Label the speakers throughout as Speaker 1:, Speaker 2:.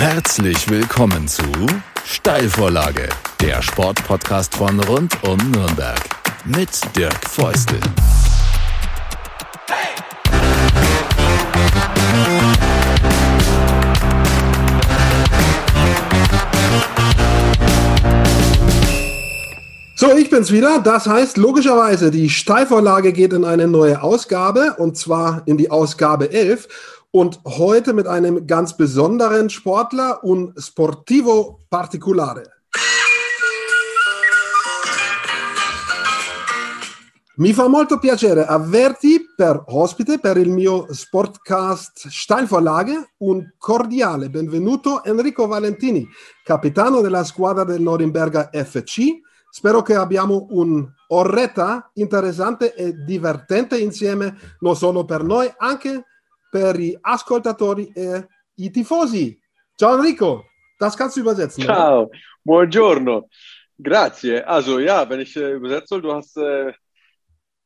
Speaker 1: Herzlich willkommen zu Steilvorlage, der Sportpodcast von rund um Nürnberg mit Dirk Feustel.
Speaker 2: So, ich bin's wieder. Das heißt, logischerweise, die Steilvorlage geht in eine neue Ausgabe und zwar in die Ausgabe 11 und heute mit einem ganz besonderen Sportler, un sportivo particolare. Mi fa molto piacere averti per ospite per il mio sportcast Steilvorlage. Un cordiale benvenuto Enrico Valentini, capitano della squadra del Norimberga FC Spero che abbiamo un'oretta interessante e divertente insieme, non solo per noi, anche per gli ascoltatori e i tifosi. Ciao Enrico, das kannst du übersetzen.
Speaker 3: Ciao, oder? buongiorno. Grazie. Also ja, wenn ich äh, übersetzen soll, du hast, äh,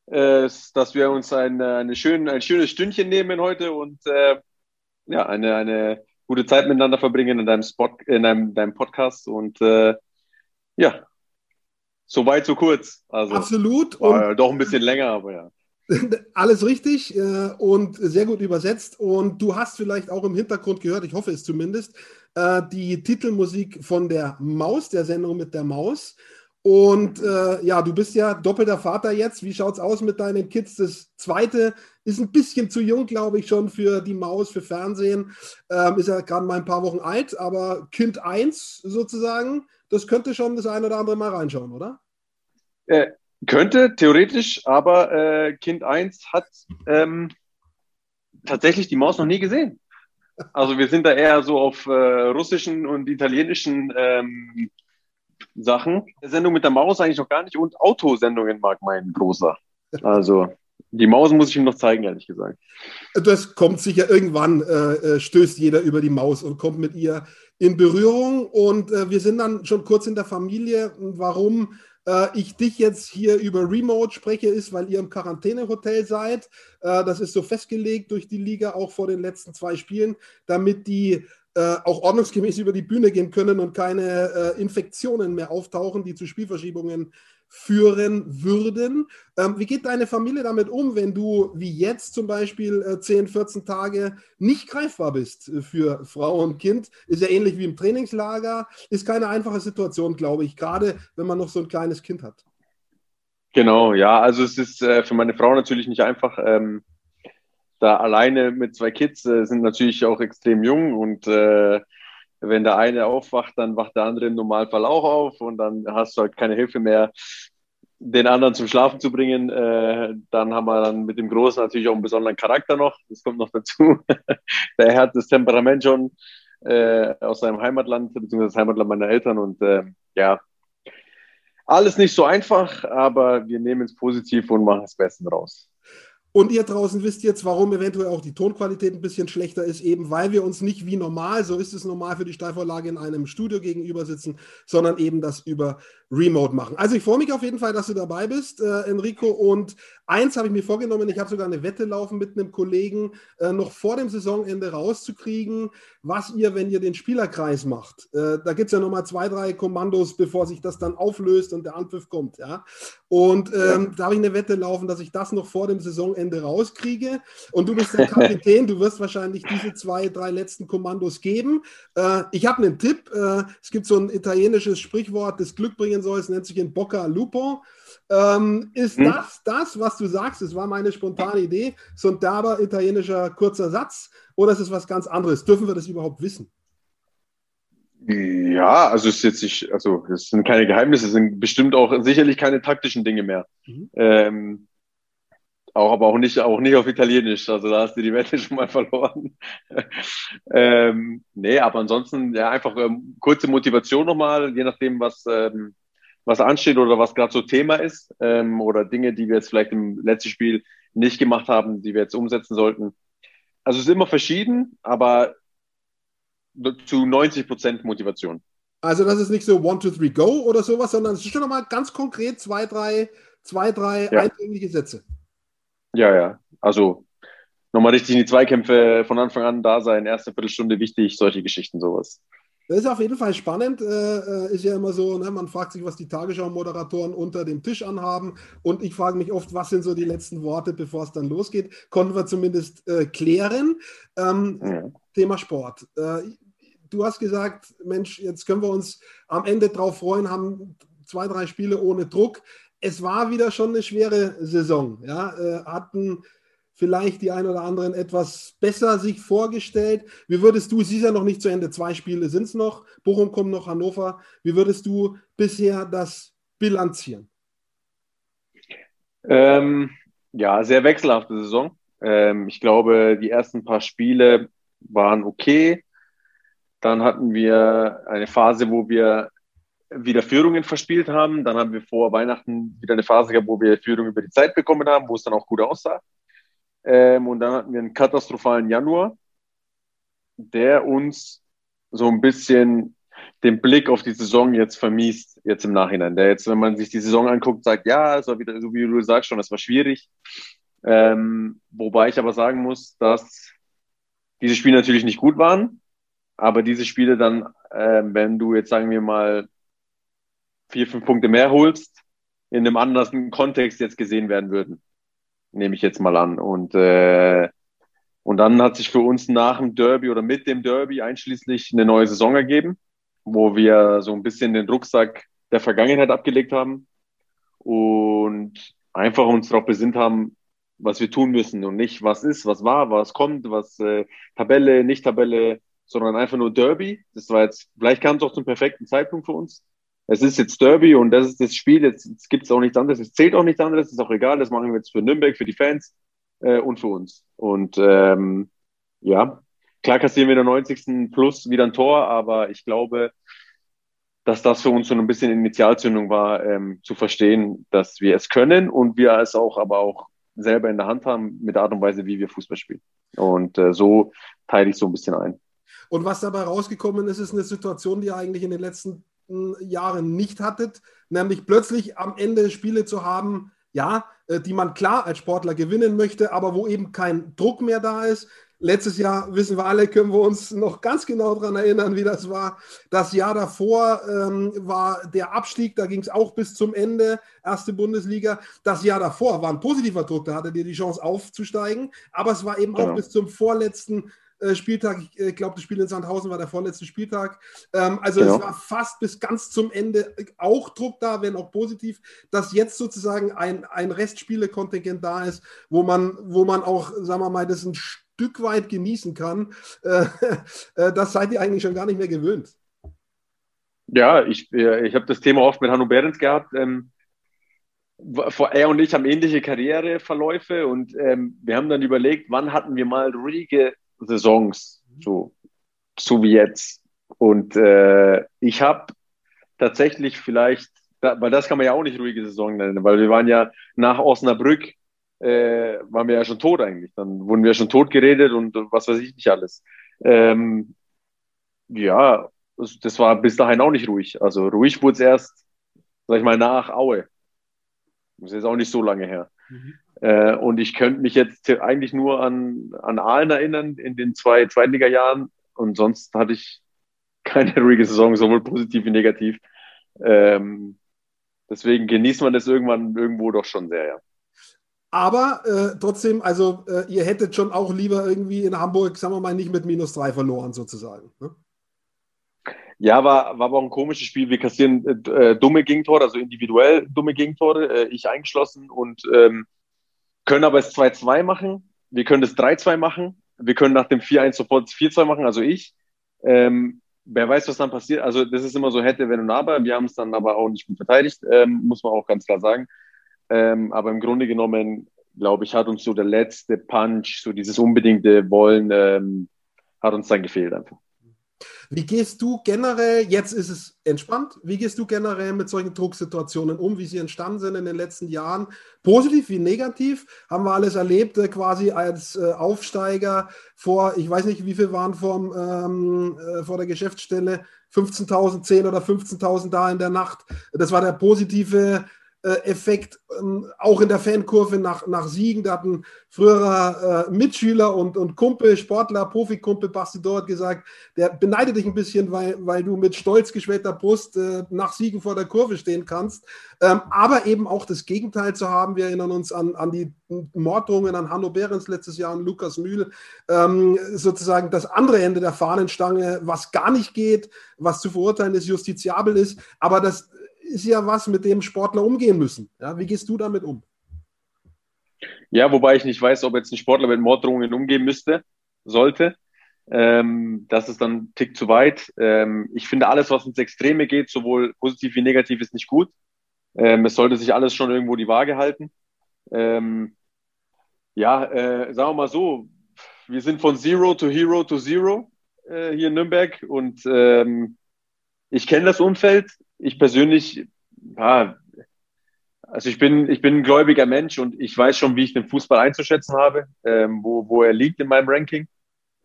Speaker 3: äh, dass wir uns ein, äh, eine schön, ein schönes Stündchen nehmen heute und äh, ja, eine, eine gute Zeit miteinander verbringen in deinem, Spot, in deinem, deinem Podcast und äh, ja, so weit, so kurz. Also,
Speaker 2: Absolut.
Speaker 3: Und doch ein bisschen länger, aber ja.
Speaker 2: Alles richtig äh, und sehr gut übersetzt. Und du hast vielleicht auch im Hintergrund gehört, ich hoffe es zumindest, äh, die Titelmusik von der Maus, der Sendung mit der Maus. Und äh, ja, du bist ja doppelter Vater jetzt. Wie schaut es aus mit deinen Kids? Das zweite ist ein bisschen zu jung, glaube ich, schon für die Maus, für Fernsehen. Ähm, ist ja gerade mal ein paar Wochen alt, aber Kind 1 sozusagen das könnte schon das ein oder andere Mal reinschauen, oder?
Speaker 3: Könnte, theoretisch, aber äh, Kind 1 hat ähm, tatsächlich die Maus noch nie gesehen. Also wir sind da eher so auf äh, russischen und italienischen ähm, Sachen. Sendung mit der Maus eigentlich noch gar nicht und Autosendungen mag mein Großer. Also die Maus muss ich ihm noch zeigen, ehrlich gesagt.
Speaker 2: Das kommt sicher irgendwann, äh, äh stößt jeder über die Maus und kommt mit ihr in Berührung. Und äh, wir sind dann schon kurz in der Familie. Warum äh, ich dich jetzt hier über Remote spreche, ist, weil ihr im Quarantänehotel seid. Äh, das ist so festgelegt durch die Liga, auch vor den letzten zwei Spielen, damit die äh, auch ordnungsgemäß über die Bühne gehen können und keine äh, Infektionen mehr auftauchen, die zu Spielverschiebungen führen würden. Ähm, wie geht deine Familie damit um, wenn du wie jetzt zum Beispiel äh, 10, 14 Tage nicht greifbar bist für Frau und Kind? Ist ja ähnlich wie im Trainingslager. Ist keine einfache Situation, glaube ich, gerade wenn man noch so ein kleines Kind hat.
Speaker 3: Genau, ja, also es ist äh, für meine Frau natürlich nicht einfach. Ähm, da alleine mit zwei Kids äh, sind natürlich auch extrem jung und äh, wenn der eine aufwacht, dann wacht der andere im Normalfall auch auf und dann hast du halt keine Hilfe mehr, den anderen zum Schlafen zu bringen. Äh, dann haben wir dann mit dem Großen natürlich auch einen besonderen Charakter noch. Das kommt noch dazu. der hat das Temperament schon äh, aus seinem Heimatland, beziehungsweise das Heimatland meiner Eltern. Und äh, ja, alles nicht so einfach, aber wir nehmen es positiv und machen das Beste draus.
Speaker 2: Und ihr draußen wisst jetzt, warum eventuell auch die Tonqualität ein bisschen schlechter ist, eben weil wir uns nicht wie normal, so ist es normal für die Steilvorlage in einem Studio gegenüber sitzen, sondern eben das über Remote machen. Also ich freue mich auf jeden Fall, dass du dabei bist, äh, Enrico. Und eins habe ich mir vorgenommen, ich habe sogar eine Wette laufen mit einem Kollegen, äh, noch vor dem Saisonende rauszukriegen, was ihr, wenn ihr den Spielerkreis macht. Äh, da gibt es ja nochmal zwei, drei Kommandos, bevor sich das dann auflöst und der Anpfiff kommt. Ja? Und ähm, ja. da habe ich eine Wette laufen, dass ich das noch vor dem Saisonende Wochenende rauskriege. Und du bist der Kapitän, du wirst wahrscheinlich diese zwei, drei letzten Kommandos geben. Äh, ich habe einen Tipp. Äh, es gibt so ein italienisches Sprichwort, das Glück bringen soll, es nennt sich in Bocca Lupo. Ähm, ist hm? das das, was du sagst? Das war meine spontane Idee. So ein derber italienischer kurzer Satz. Oder ist es was ganz anderes? Dürfen wir das überhaupt wissen?
Speaker 3: Ja, also es ist jetzt nicht, also es sind keine Geheimnisse, es sind bestimmt auch sicherlich keine taktischen Dinge mehr. Mhm. Ähm, auch, aber auch nicht, auch nicht auf Italienisch. Also da hast du die Wette schon mal verloren. ähm, nee, aber ansonsten ja einfach ähm, kurze Motivation nochmal, je nachdem, was, ähm, was ansteht oder was gerade so Thema ist ähm, oder Dinge, die wir jetzt vielleicht im letzten Spiel nicht gemacht haben, die wir jetzt umsetzen sollten. Also es ist immer verschieden, aber zu 90 Prozent Motivation.
Speaker 2: Also das ist nicht so One, Two, Three, Go oder sowas, sondern es ist schon nochmal ganz konkret zwei, drei, zwei, drei ja. eindringliche Sätze.
Speaker 3: Ja, ja. Also nochmal richtig in die Zweikämpfe von Anfang an da sein, erste Viertelstunde wichtig, solche Geschichten, sowas.
Speaker 2: Das ist auf jeden Fall spannend. Äh, äh, ist ja immer so, ne, man fragt sich, was die Tagesschau-Moderatoren unter dem Tisch anhaben. Und ich frage mich oft, was sind so die letzten Worte, bevor es dann losgeht. Konnten wir zumindest äh, klären. Ähm, ja. Thema Sport. Äh, du hast gesagt, Mensch, jetzt können wir uns am Ende drauf freuen, haben zwei, drei Spiele ohne Druck. Es war wieder schon eine schwere Saison. Ja, äh, hatten vielleicht die ein oder anderen etwas besser sich vorgestellt. Wie würdest du, es ist ja noch nicht zu Ende, zwei Spiele sind es noch, Bochum kommt noch, Hannover. Wie würdest du bisher das bilanzieren?
Speaker 3: Ähm, ja, sehr wechselhafte Saison. Ähm, ich glaube, die ersten paar Spiele waren okay. Dann hatten wir eine Phase, wo wir wieder Führungen verspielt haben. Dann haben wir vor Weihnachten wieder eine Phase gehabt, wo wir Führung über die Zeit bekommen haben, wo es dann auch gut aussah. Ähm, und dann hatten wir einen katastrophalen Januar, der uns so ein bisschen den Blick auf die Saison jetzt vermiest, jetzt im Nachhinein. Der jetzt, wenn man sich die Saison anguckt, sagt, ja, es war wieder, so wie du sagst schon, es war schwierig. Ähm, wobei ich aber sagen muss, dass diese Spiele natürlich nicht gut waren, aber diese Spiele dann, äh, wenn du jetzt sagen wir mal vier, fünf Punkte mehr holst, in einem anderen Kontext jetzt gesehen werden würden nehme ich jetzt mal an. Und, äh, und dann hat sich für uns nach dem Derby oder mit dem Derby einschließlich eine neue Saison ergeben, wo wir so ein bisschen den Rucksack der Vergangenheit abgelegt haben und einfach uns darauf besinnt haben, was wir tun müssen und nicht, was ist, was war, was kommt, was äh, Tabelle, nicht Tabelle, sondern einfach nur Derby. Das war jetzt, vielleicht kam es auch zum perfekten Zeitpunkt für uns es ist jetzt Derby und das ist das Spiel, jetzt, jetzt gibt es auch nichts anderes, es zählt auch nichts anderes, ist auch egal, das machen wir jetzt für Nürnberg, für die Fans äh, und für uns. Und ähm, ja, klar kassieren wir in der 90. plus wieder ein Tor, aber ich glaube, dass das für uns so ein bisschen Initialzündung war, ähm, zu verstehen, dass wir es können und wir es auch aber auch selber in der Hand haben mit der Art und Weise, wie wir Fußball spielen. Und äh, so teile ich so ein bisschen ein.
Speaker 2: Und was dabei rausgekommen ist, ist eine Situation, die eigentlich in den letzten Jahren nicht hattet, nämlich plötzlich am Ende Spiele zu haben, ja, äh, die man klar als Sportler gewinnen möchte, aber wo eben kein Druck mehr da ist. Letztes Jahr, wissen wir alle, können wir uns noch ganz genau daran erinnern, wie das war. Das Jahr davor ähm, war der Abstieg, da ging es auch bis zum Ende, erste Bundesliga. Das Jahr davor war ein positiver Druck, da hattet ihr die Chance aufzusteigen, aber es war eben genau. auch bis zum vorletzten Spieltag. Ich äh, glaube, das Spiel in Sandhausen war der vorletzte Spieltag. Ähm, also genau. es war fast bis ganz zum Ende auch Druck da, wenn auch positiv, dass jetzt sozusagen ein, ein Restspiele-Kontingent da ist, wo man, wo man auch, sagen wir mal, das ein Stück weit genießen kann. Äh, das seid ihr eigentlich schon gar nicht mehr gewöhnt.
Speaker 3: Ja, ich, ich habe das Thema oft mit Hanno Behrens gehabt. Ähm, er und ich haben ähnliche Karriereverläufe und ähm, wir haben dann überlegt, wann hatten wir mal ruhige Saisons, so, so wie jetzt. Und äh, ich habe tatsächlich vielleicht, da, weil das kann man ja auch nicht ruhige Saison nennen, weil wir waren ja nach Osnabrück, äh, waren wir ja schon tot eigentlich. Dann wurden wir schon tot geredet und was weiß ich nicht alles. Ähm, ja, das war bis dahin auch nicht ruhig. Also ruhig wurde es erst, sag ich mal, nach Aue. Das ist jetzt auch nicht so lange her. Mhm. Äh, und ich könnte mich jetzt eigentlich nur an, an Aalen erinnern in den zwei Zweitliga-Jahren. Und sonst hatte ich keine ruhige Saison, sowohl positiv wie negativ. Ähm, deswegen genießt man das irgendwann irgendwo doch schon sehr, ja.
Speaker 2: Aber äh, trotzdem, also äh, ihr hättet schon auch lieber irgendwie in Hamburg, sagen wir mal, nicht mit minus drei verloren, sozusagen. Ne?
Speaker 3: Ja, war, war aber auch ein komisches Spiel. Wir kassieren äh, dumme Gegentore, also individuell dumme Gegentore, äh, ich eingeschlossen und ähm, können aber es 2-2 machen. Wir können das 3-2 machen. Wir können nach dem 4-1 sofort 4-2 machen, also ich. Ähm, wer weiß, was dann passiert. Also das ist immer so hätte, wenn und aber. Wir haben es dann aber auch nicht gut verteidigt, ähm, muss man auch ganz klar sagen. Ähm, aber im Grunde genommen, glaube ich, hat uns so der letzte Punch, so dieses unbedingte Wollen, ähm, hat uns dann gefehlt einfach.
Speaker 2: Wie gehst du generell, jetzt ist es entspannt, wie gehst du generell mit solchen Drucksituationen um, wie sie entstanden sind in den letzten Jahren? Positiv wie negativ? Haben wir alles erlebt, äh, quasi als äh, Aufsteiger vor, ich weiß nicht, wie viel waren vom, ähm, äh, vor der Geschäftsstelle, 15.000, 10 oder 15.000 da in der Nacht. Das war der positive Effekt ähm, auch in der Fankurve nach, nach Siegen. Da hat ein früherer äh, Mitschüler und, und Kumpel, Sportler, Profikumpel Basti dort gesagt, der beneidet dich ein bisschen, weil, weil du mit stolz geschwellter Brust äh, nach Siegen vor der Kurve stehen kannst. Ähm, aber eben auch das Gegenteil zu haben. Wir erinnern uns an, an die Morddrohungen an Hanno Behrens letztes Jahr, an Lukas Mühl. Ähm, sozusagen das andere Ende der Fahnenstange, was gar nicht geht, was zu verurteilen ist, justiziabel ist. Aber das ist ja was, mit dem Sportler umgehen müssen. Ja, wie gehst du damit um?
Speaker 3: Ja, wobei ich nicht weiß, ob jetzt ein Sportler mit Morddrohungen umgehen müsste, sollte. Ähm, das ist dann ein Tick zu weit. Ähm, ich finde, alles, was ins Extreme geht, sowohl positiv wie negativ, ist nicht gut. Ähm, es sollte sich alles schon irgendwo die Waage halten. Ähm, ja, äh, sagen wir mal so, wir sind von Zero to Hero to Zero äh, hier in Nürnberg und ähm, ich kenne das Umfeld. Ich persönlich, ja, also ich bin, ich bin ein gläubiger Mensch und ich weiß schon, wie ich den Fußball einzuschätzen habe, ähm, wo, wo er liegt in meinem Ranking.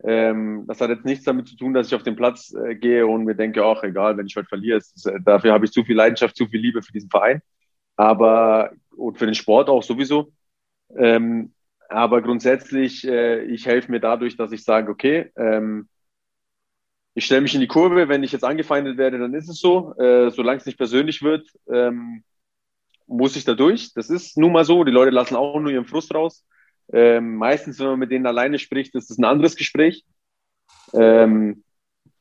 Speaker 3: Ähm, das hat jetzt nichts damit zu tun, dass ich auf den Platz äh, gehe und mir denke, ach egal, wenn ich heute verliere, ist, äh, dafür habe ich zu viel Leidenschaft, zu viel Liebe für diesen Verein. Aber und für den Sport auch sowieso. Ähm, aber grundsätzlich, äh, ich helfe mir dadurch, dass ich sage, okay, ähm, ich stelle mich in die Kurve, wenn ich jetzt angefeindet werde, dann ist es so. Äh, solange es nicht persönlich wird, ähm, muss ich da durch. Das ist nun mal so. Die Leute lassen auch nur ihren Frust raus. Ähm, meistens, wenn man mit denen alleine spricht, ist es ein anderes Gespräch. Ähm,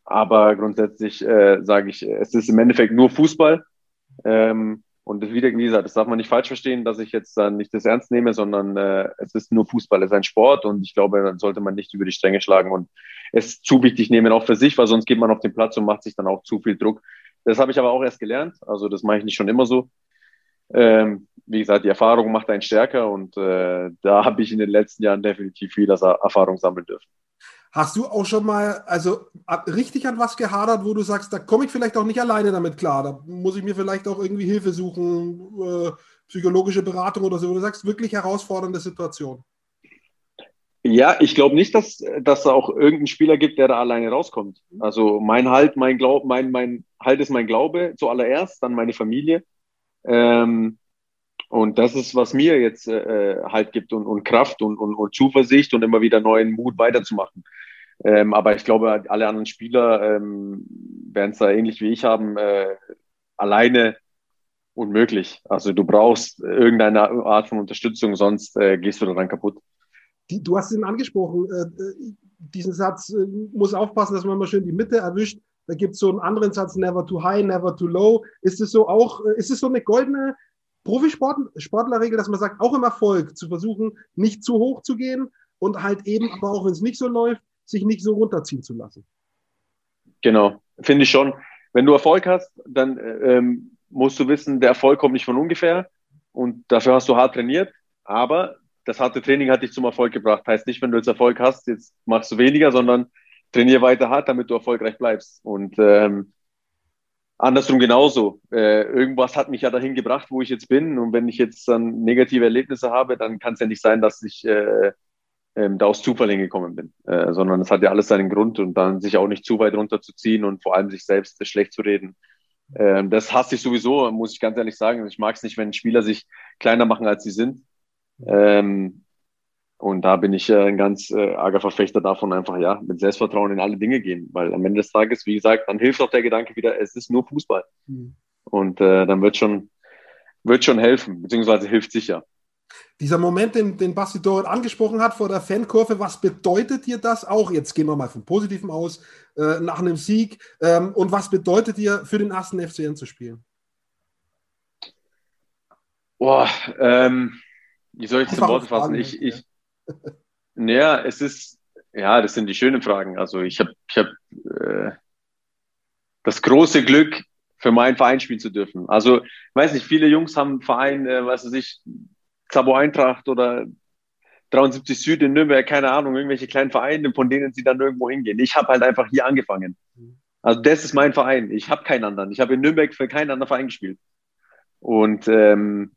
Speaker 3: aber grundsätzlich äh, sage ich, es ist im Endeffekt nur Fußball. Ähm, und wieder, wie gesagt, das darf man nicht falsch verstehen, dass ich jetzt dann nicht das ernst nehme, sondern äh, es ist nur Fußball, es ist ein Sport und ich glaube, dann sollte man nicht über die Stränge schlagen und es zu wichtig nehmen, auch für sich, weil sonst geht man auf den Platz und macht sich dann auch zu viel Druck. Das habe ich aber auch erst gelernt, also das mache ich nicht schon immer so. Ähm, wie gesagt, die Erfahrung macht einen stärker und äh, da habe ich in den letzten Jahren definitiv viel Erfahrung sammeln dürfen.
Speaker 2: Hast du auch schon mal also richtig an was gehadert, wo du sagst, da komme ich vielleicht auch nicht alleine damit klar, da muss ich mir vielleicht auch irgendwie Hilfe suchen, äh, psychologische Beratung oder so, wo du sagst, wirklich herausfordernde Situation?
Speaker 3: Ja, ich glaube nicht, dass dass da auch irgendeinen Spieler gibt, der da alleine rauskommt. Also mein Halt, mein Glaube, mein, mein Halt ist mein Glaube zuallererst, dann meine Familie. Ähm, und das ist, was mir jetzt äh, Halt gibt und, und Kraft und, und, und Zuversicht und immer wieder neuen Mut weiterzumachen. Ähm, aber ich glaube, alle anderen Spieler ähm, werden es da ähnlich wie ich haben, äh, alleine unmöglich. Also du brauchst irgendeine Art von Unterstützung, sonst äh, gehst du daran kaputt.
Speaker 2: Die, du hast ihn angesprochen, äh, äh diesen Satz äh, muss aufpassen, dass man mal schön die Mitte erwischt. Da gibt es so einen anderen Satz, never too high, never too low. Ist es so auch, äh, ist es so eine goldene Profisportlerregel, dass man sagt, auch im Erfolg zu versuchen, nicht zu hoch zu gehen und halt eben, aber auch wenn es nicht so läuft, sich nicht so runterziehen zu lassen.
Speaker 3: Genau, finde ich schon. Wenn du Erfolg hast, dann ähm, musst du wissen, der Erfolg kommt nicht von ungefähr und dafür hast du hart trainiert, aber das harte Training hat dich zum Erfolg gebracht. Heißt nicht, wenn du jetzt Erfolg hast, jetzt machst du weniger, sondern trainiere weiter hart, damit du erfolgreich bleibst. Und ähm, andersrum genauso. Äh, irgendwas hat mich ja dahin gebracht, wo ich jetzt bin. Und wenn ich jetzt dann negative Erlebnisse habe, dann kann es ja nicht sein, dass ich äh, ähm, da aus Zufall hingekommen bin, äh, sondern es hat ja alles seinen Grund und dann sich auch nicht zu weit runterzuziehen und vor allem sich selbst schlecht zu reden. Ähm, das hasse ich sowieso, muss ich ganz ehrlich sagen. Ich mag es nicht, wenn Spieler sich kleiner machen, als sie sind. Ähm, und da bin ich äh, ein ganz äh, arger Verfechter davon, einfach ja, mit Selbstvertrauen in alle Dinge gehen. Weil am Ende des Tages, wie gesagt, dann hilft auch der Gedanke wieder, es ist nur Fußball. Mhm. Und äh, dann wird schon, wird schon helfen, beziehungsweise hilft sicher.
Speaker 2: Dieser Moment, den, den Basti Dorit angesprochen hat vor der Fankurve, was bedeutet dir das auch? Jetzt gehen wir mal vom Positiven aus, äh, nach einem Sieg. Ähm, und was bedeutet dir für den ersten FCN zu spielen?
Speaker 3: Boah, ähm, wie soll ich zum Wort fassen? Ich, ich, naja, es ist, ja, das sind die schönen Fragen. Also ich habe ich hab, äh, das große Glück, für meinen Verein spielen zu dürfen. Also, ich weiß nicht, viele Jungs haben einen Verein, äh, was weiß ich, Xabo Eintracht oder 73 Süd in Nürnberg, keine Ahnung, irgendwelche kleinen Vereine, von denen sie dann irgendwo hingehen. Ich habe halt einfach hier angefangen. Also das ist mein Verein. Ich habe keinen anderen. Ich habe in Nürnberg für keinen anderen Verein gespielt. Und ähm,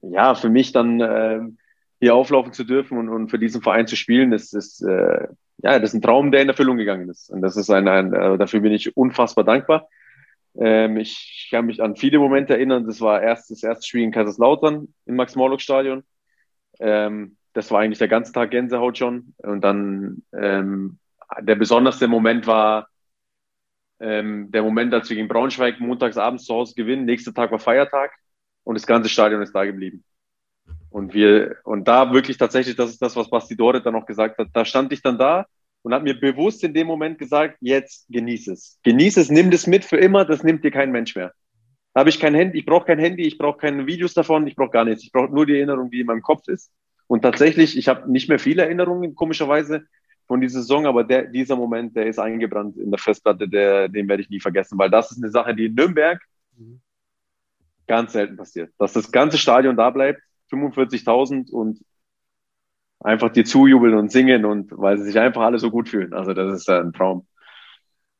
Speaker 3: ja, für mich dann äh, hier auflaufen zu dürfen und, und für diesen Verein zu spielen, das ist äh, ja das ist ein Traum, der in Erfüllung gegangen ist. Und das ist ein, ein äh, dafür bin ich unfassbar dankbar. Ähm, ich kann mich an viele Momente erinnern. Das war erst das erste Spiel in Kaiserslautern im Max-Morlock-Stadion. Ähm, das war eigentlich der ganze Tag Gänsehaut schon. Und dann ähm, der besonderste Moment war ähm, der Moment, als wir gegen Braunschweig montags abends zu Hause gewinnen. Nächster Tag war Feiertag und das ganze Stadion ist da geblieben. Und wir, und da wirklich tatsächlich, das ist das, was Basti Doret dann auch gesagt hat, da stand ich dann da und habe mir bewusst in dem Moment gesagt, jetzt genieß es. Genieß es, nimm das mit für immer, das nimmt dir kein Mensch mehr. Da habe ich kein Handy, ich brauche kein Handy, ich brauche keine Videos davon, ich brauche gar nichts. Ich brauche nur die Erinnerung, die in meinem Kopf ist. Und tatsächlich, ich habe nicht mehr viele Erinnerungen, komischerweise, von dieser Saison, aber der, dieser Moment, der ist eingebrannt in der Festplatte, der, den werde ich nie vergessen, weil das ist eine Sache, die in Nürnberg mhm. ganz selten passiert. Dass das ganze Stadion da bleibt, 45.000 und einfach dir zujubeln und singen und weil sie sich einfach alle so gut fühlen. Also das ist ein Traum.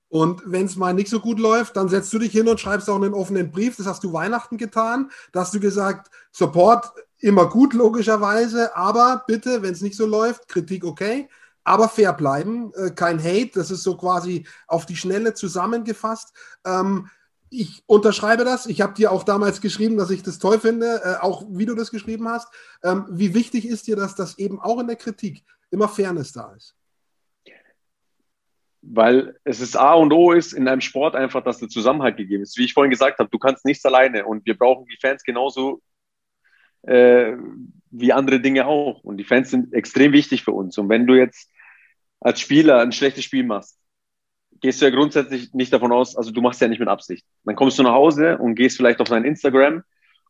Speaker 2: Und wenn es mal nicht so gut läuft, dann setzt du dich hin und schreibst auch einen offenen Brief. Das hast du Weihnachten getan. Da hast du gesagt, Support immer gut, logischerweise, aber bitte, wenn es nicht so läuft, Kritik okay, aber fair bleiben, äh, kein Hate. Das ist so quasi auf die Schnelle zusammengefasst. Ähm, ich unterschreibe das. Ich habe dir auch damals geschrieben, dass ich das toll finde, äh, auch wie du das geschrieben hast. Ähm, wie wichtig ist dir das, dass eben auch in der Kritik immer Fairness da ist?
Speaker 3: Weil es ist A und O ist in einem Sport einfach, dass der Zusammenhalt gegeben ist. Wie ich vorhin gesagt habe, du kannst nichts alleine und wir brauchen die Fans genauso äh, wie andere Dinge auch. Und die Fans sind extrem wichtig für uns. Und wenn du jetzt als Spieler ein schlechtes Spiel machst, gehst du ja grundsätzlich nicht davon aus, also du machst ja nicht mit Absicht. Dann kommst du nach Hause und gehst vielleicht auf dein Instagram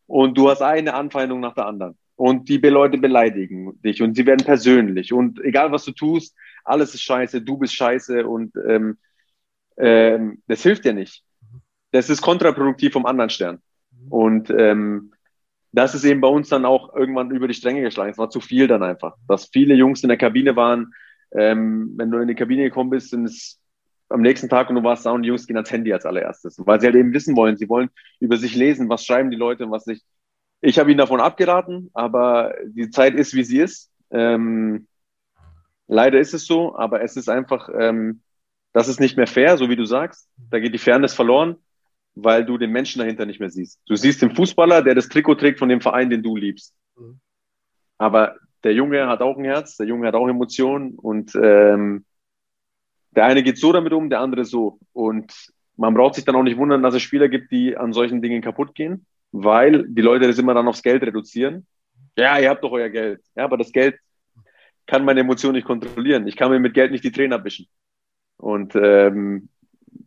Speaker 3: und du hast eine Anfeindung nach der anderen. Und die Leute beleidigen dich und sie werden persönlich. Und egal was du tust, alles ist scheiße, du bist scheiße und ähm, ähm, das hilft dir nicht. Das ist kontraproduktiv vom anderen Stern. Und ähm, das ist eben bei uns dann auch irgendwann über die Stränge geschlagen. Es war zu viel dann einfach. Dass viele Jungs in der Kabine waren, ähm, wenn du in die Kabine gekommen bist, sind es am nächsten Tag und du warst da und die Jungs gehen ans Handy als allererstes, weil sie halt eben wissen wollen, sie wollen über sich lesen, was schreiben die Leute und was nicht. Ich habe ihnen davon abgeraten, aber die Zeit ist, wie sie ist. Ähm, leider ist es so, aber es ist einfach, ähm, das ist nicht mehr fair, so wie du sagst. Da geht die Fairness verloren, weil du den Menschen dahinter nicht mehr siehst. Du siehst den Fußballer, der das Trikot trägt von dem Verein, den du liebst. Mhm. Aber der Junge hat auch ein Herz, der Junge hat auch Emotionen und ähm, der eine geht so damit um, der andere so. Und man braucht sich dann auch nicht wundern, dass es Spieler gibt, die an solchen Dingen kaputt gehen, weil die Leute das immer dann aufs Geld reduzieren. Ja, ihr habt doch euer Geld. Ja, aber das Geld kann meine Emotionen nicht kontrollieren. Ich kann mir mit Geld nicht die Tränen abwischen. Und ähm,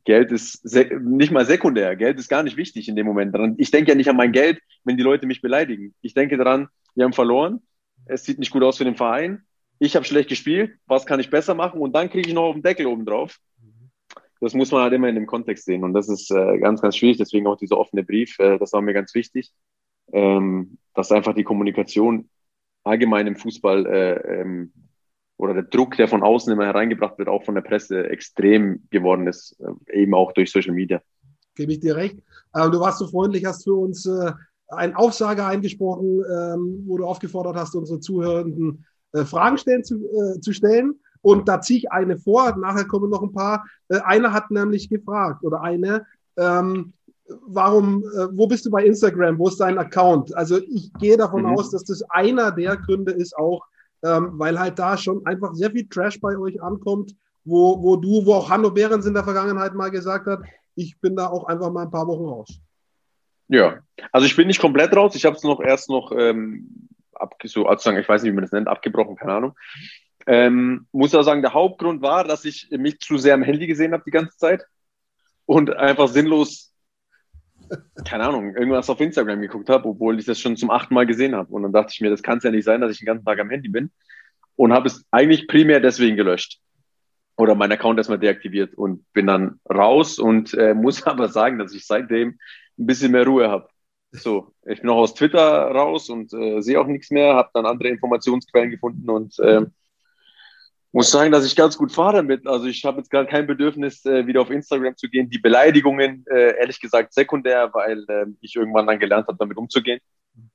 Speaker 3: Geld ist nicht mal sekundär. Geld ist gar nicht wichtig in dem Moment. Ich denke ja nicht an mein Geld, wenn die Leute mich beleidigen. Ich denke daran, wir haben verloren. Es sieht nicht gut aus für den Verein ich habe schlecht gespielt, was kann ich besser machen und dann kriege ich noch auf den Deckel oben drauf. Das muss man halt immer in dem Kontext sehen und das ist äh, ganz, ganz schwierig, deswegen auch dieser offene Brief, äh, das war mir ganz wichtig, ähm, dass einfach die Kommunikation allgemein im Fußball äh, ähm, oder der Druck, der von außen immer hereingebracht wird, auch von der Presse extrem geworden ist, äh, eben auch durch Social Media.
Speaker 2: Gebe ich dir recht. Du warst so freundlich, hast für uns äh, einen Aufsage eingesprochen, ähm, wo du aufgefordert hast, unsere Zuhörenden äh, Fragen stellen zu, äh, zu stellen. Und da ziehe ich eine vor, nachher kommen noch ein paar. Äh, einer hat nämlich gefragt oder eine, ähm, warum, äh, wo bist du bei Instagram? Wo ist dein Account? Also ich gehe davon mhm. aus, dass das einer der Gründe ist auch, ähm, weil halt da schon einfach sehr viel Trash bei euch ankommt, wo, wo du, wo auch Hanno Behrens in der Vergangenheit mal gesagt hat, ich bin da auch einfach mal ein paar Wochen raus.
Speaker 3: Ja, also ich bin nicht komplett raus. Ich habe es noch erst noch ähm, so, also ich weiß nicht, wie man das nennt, abgebrochen, keine Ahnung. Ähm, muss auch sagen, der Hauptgrund war, dass ich mich zu sehr am Handy gesehen habe die ganze Zeit und einfach sinnlos, keine Ahnung, irgendwas auf Instagram geguckt habe, obwohl ich das schon zum achten Mal gesehen habe. Und dann dachte ich mir, das kann es ja nicht sein, dass ich den ganzen Tag am Handy bin. Und habe es eigentlich primär deswegen gelöscht. Oder meinen Account erstmal deaktiviert und bin dann raus und äh, muss aber sagen, dass ich seitdem ein bisschen mehr Ruhe habe. So, ich bin auch aus Twitter raus und äh, sehe auch nichts mehr, habe dann andere Informationsquellen gefunden und äh, muss sagen, dass ich ganz gut fahre damit. Also ich habe jetzt gerade kein Bedürfnis, äh, wieder auf Instagram zu gehen. Die Beleidigungen, äh, ehrlich gesagt, sekundär, weil äh, ich irgendwann dann gelernt habe, damit umzugehen.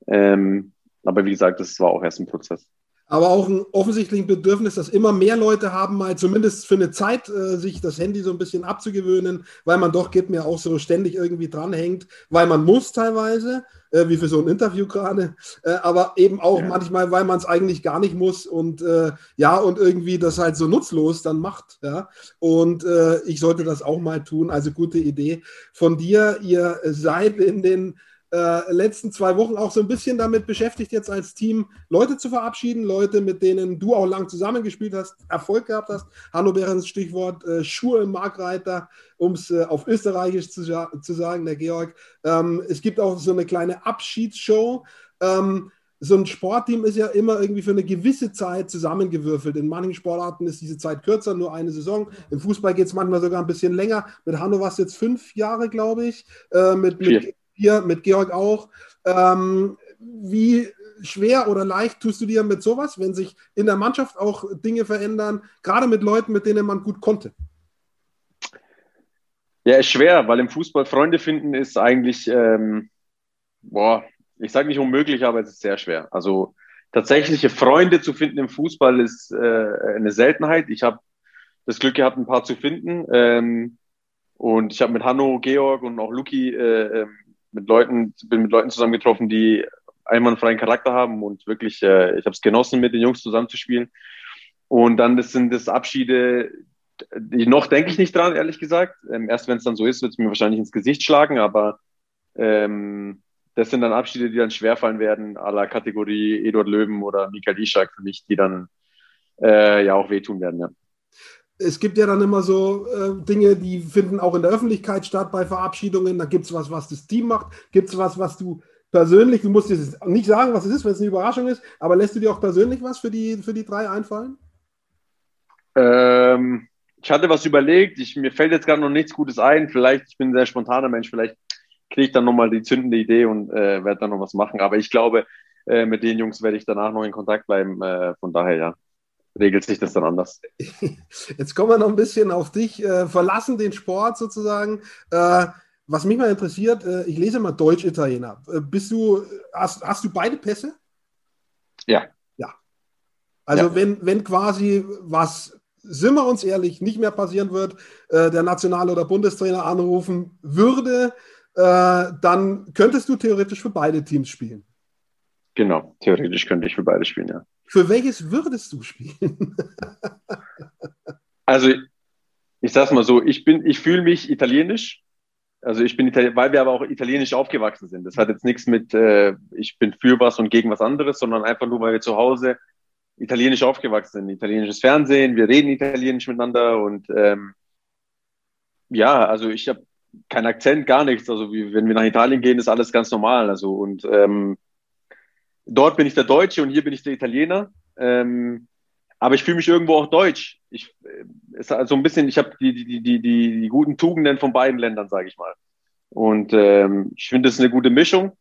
Speaker 3: Ähm, aber wie gesagt, das war auch erst ein Prozess.
Speaker 2: Aber auch ein offensichtliches Bedürfnis, dass immer mehr Leute haben, mal zumindest für eine Zeit äh, sich das Handy so ein bisschen abzugewöhnen, weil man doch, geht mir auch so ständig irgendwie dranhängt, weil man muss teilweise, äh, wie für so ein Interview gerade, äh, aber eben auch ja. manchmal, weil man es eigentlich gar nicht muss und äh, ja, und irgendwie das halt so nutzlos dann macht. Ja? Und äh, ich sollte das auch mal tun, also gute Idee von dir. Ihr seid in den äh, letzten zwei Wochen auch so ein bisschen damit beschäftigt, jetzt als Team Leute zu verabschieden, Leute, mit denen du auch lang zusammengespielt hast, Erfolg gehabt hast. Hanno Behrens Stichwort äh, Schuhe im Markreiter, um es äh, auf Österreichisch zu, zu, sagen, der Georg. Ähm, es gibt auch so eine kleine Abschiedsshow. Ähm, so ein Sportteam ist ja immer irgendwie für eine gewisse Zeit zusammengewürfelt. In manchen Sportarten ist diese Zeit kürzer, nur eine Saison. Im Fußball geht es manchmal sogar ein bisschen länger. Mit Hanno war es jetzt fünf Jahre, glaube ich. Äh, mit, mit hier mit Georg auch. Ähm, wie schwer oder leicht tust du dir mit sowas, wenn sich in der Mannschaft auch Dinge verändern, gerade mit Leuten, mit denen man gut konnte?
Speaker 3: Ja, ist schwer, weil im Fußball Freunde finden ist eigentlich, ähm, boah, ich sage nicht unmöglich, aber es ist sehr schwer. Also tatsächliche Freunde zu finden im Fußball ist äh, eine Seltenheit. Ich habe das Glück gehabt, ein paar zu finden. Ähm, und ich habe mit Hanno, Georg und auch Luki äh, ähm, mit Leuten, bin mit Leuten zusammengetroffen, die einwandfreien Charakter haben und wirklich, äh, ich habe es genossen, mit den Jungs zusammenzuspielen. Und dann das sind das Abschiede, die, noch denke ich nicht dran, ehrlich gesagt. Ähm, erst wenn es dann so ist, wird es mir wahrscheinlich ins Gesicht schlagen, aber ähm, das sind dann Abschiede, die dann schwerfallen werden, à la Kategorie Eduard Löwen oder Mika Lischak für mich, die dann äh, ja auch wehtun werden, ja
Speaker 2: es gibt ja dann immer so äh, Dinge, die finden auch in der Öffentlichkeit statt bei Verabschiedungen. Da gibt es was, was das Team macht. Gibt es was, was du persönlich, du musst jetzt nicht sagen, was es ist, wenn es eine Überraschung ist, aber lässt du dir auch persönlich was für die, für die drei einfallen?
Speaker 3: Ähm, ich hatte was überlegt. Ich, mir fällt jetzt gerade noch nichts Gutes ein. Vielleicht, ich bin ein sehr spontaner Mensch, vielleicht kriege ich dann nochmal die zündende Idee und äh, werde dann noch was machen. Aber ich glaube, äh, mit den Jungs werde ich danach noch in Kontakt bleiben. Äh, von daher, ja regelt sich das dann anders.
Speaker 2: Jetzt kommen wir noch ein bisschen auf dich. Äh, verlassen den Sport sozusagen. Äh, was mich mal interessiert, äh, ich lese mal Deutsch-Italiener. Äh, bist du, hast, hast du beide Pässe?
Speaker 3: Ja.
Speaker 2: Ja. Also ja. Wenn, wenn quasi was, sind wir uns ehrlich, nicht mehr passieren wird, äh, der National- oder Bundestrainer anrufen würde, äh, dann könntest du theoretisch für beide Teams spielen.
Speaker 3: Genau, theoretisch könnte ich für beide spielen, ja.
Speaker 2: Für welches würdest du spielen?
Speaker 3: also, ich sag's mal so, ich bin, ich fühle mich italienisch. Also ich bin Itali weil wir aber auch italienisch aufgewachsen sind. Das hat jetzt nichts mit, äh, ich bin für was und gegen was anderes, sondern einfach nur, weil wir zu Hause italienisch aufgewachsen sind. Italienisches Fernsehen, wir reden italienisch miteinander und ähm, ja, also ich habe keinen Akzent, gar nichts. Also wie, wenn wir nach Italien gehen, ist alles ganz normal. Also und ähm, dort bin ich der Deutsche und hier bin ich der Italiener. Ähm, aber ich fühle mich irgendwo auch deutsch. Ich äh, ist also ein bisschen, ich habe die, die, die, die, die guten Tugenden von beiden Ländern, sage ich mal. Und ähm, ich finde, das ist eine gute Mischung.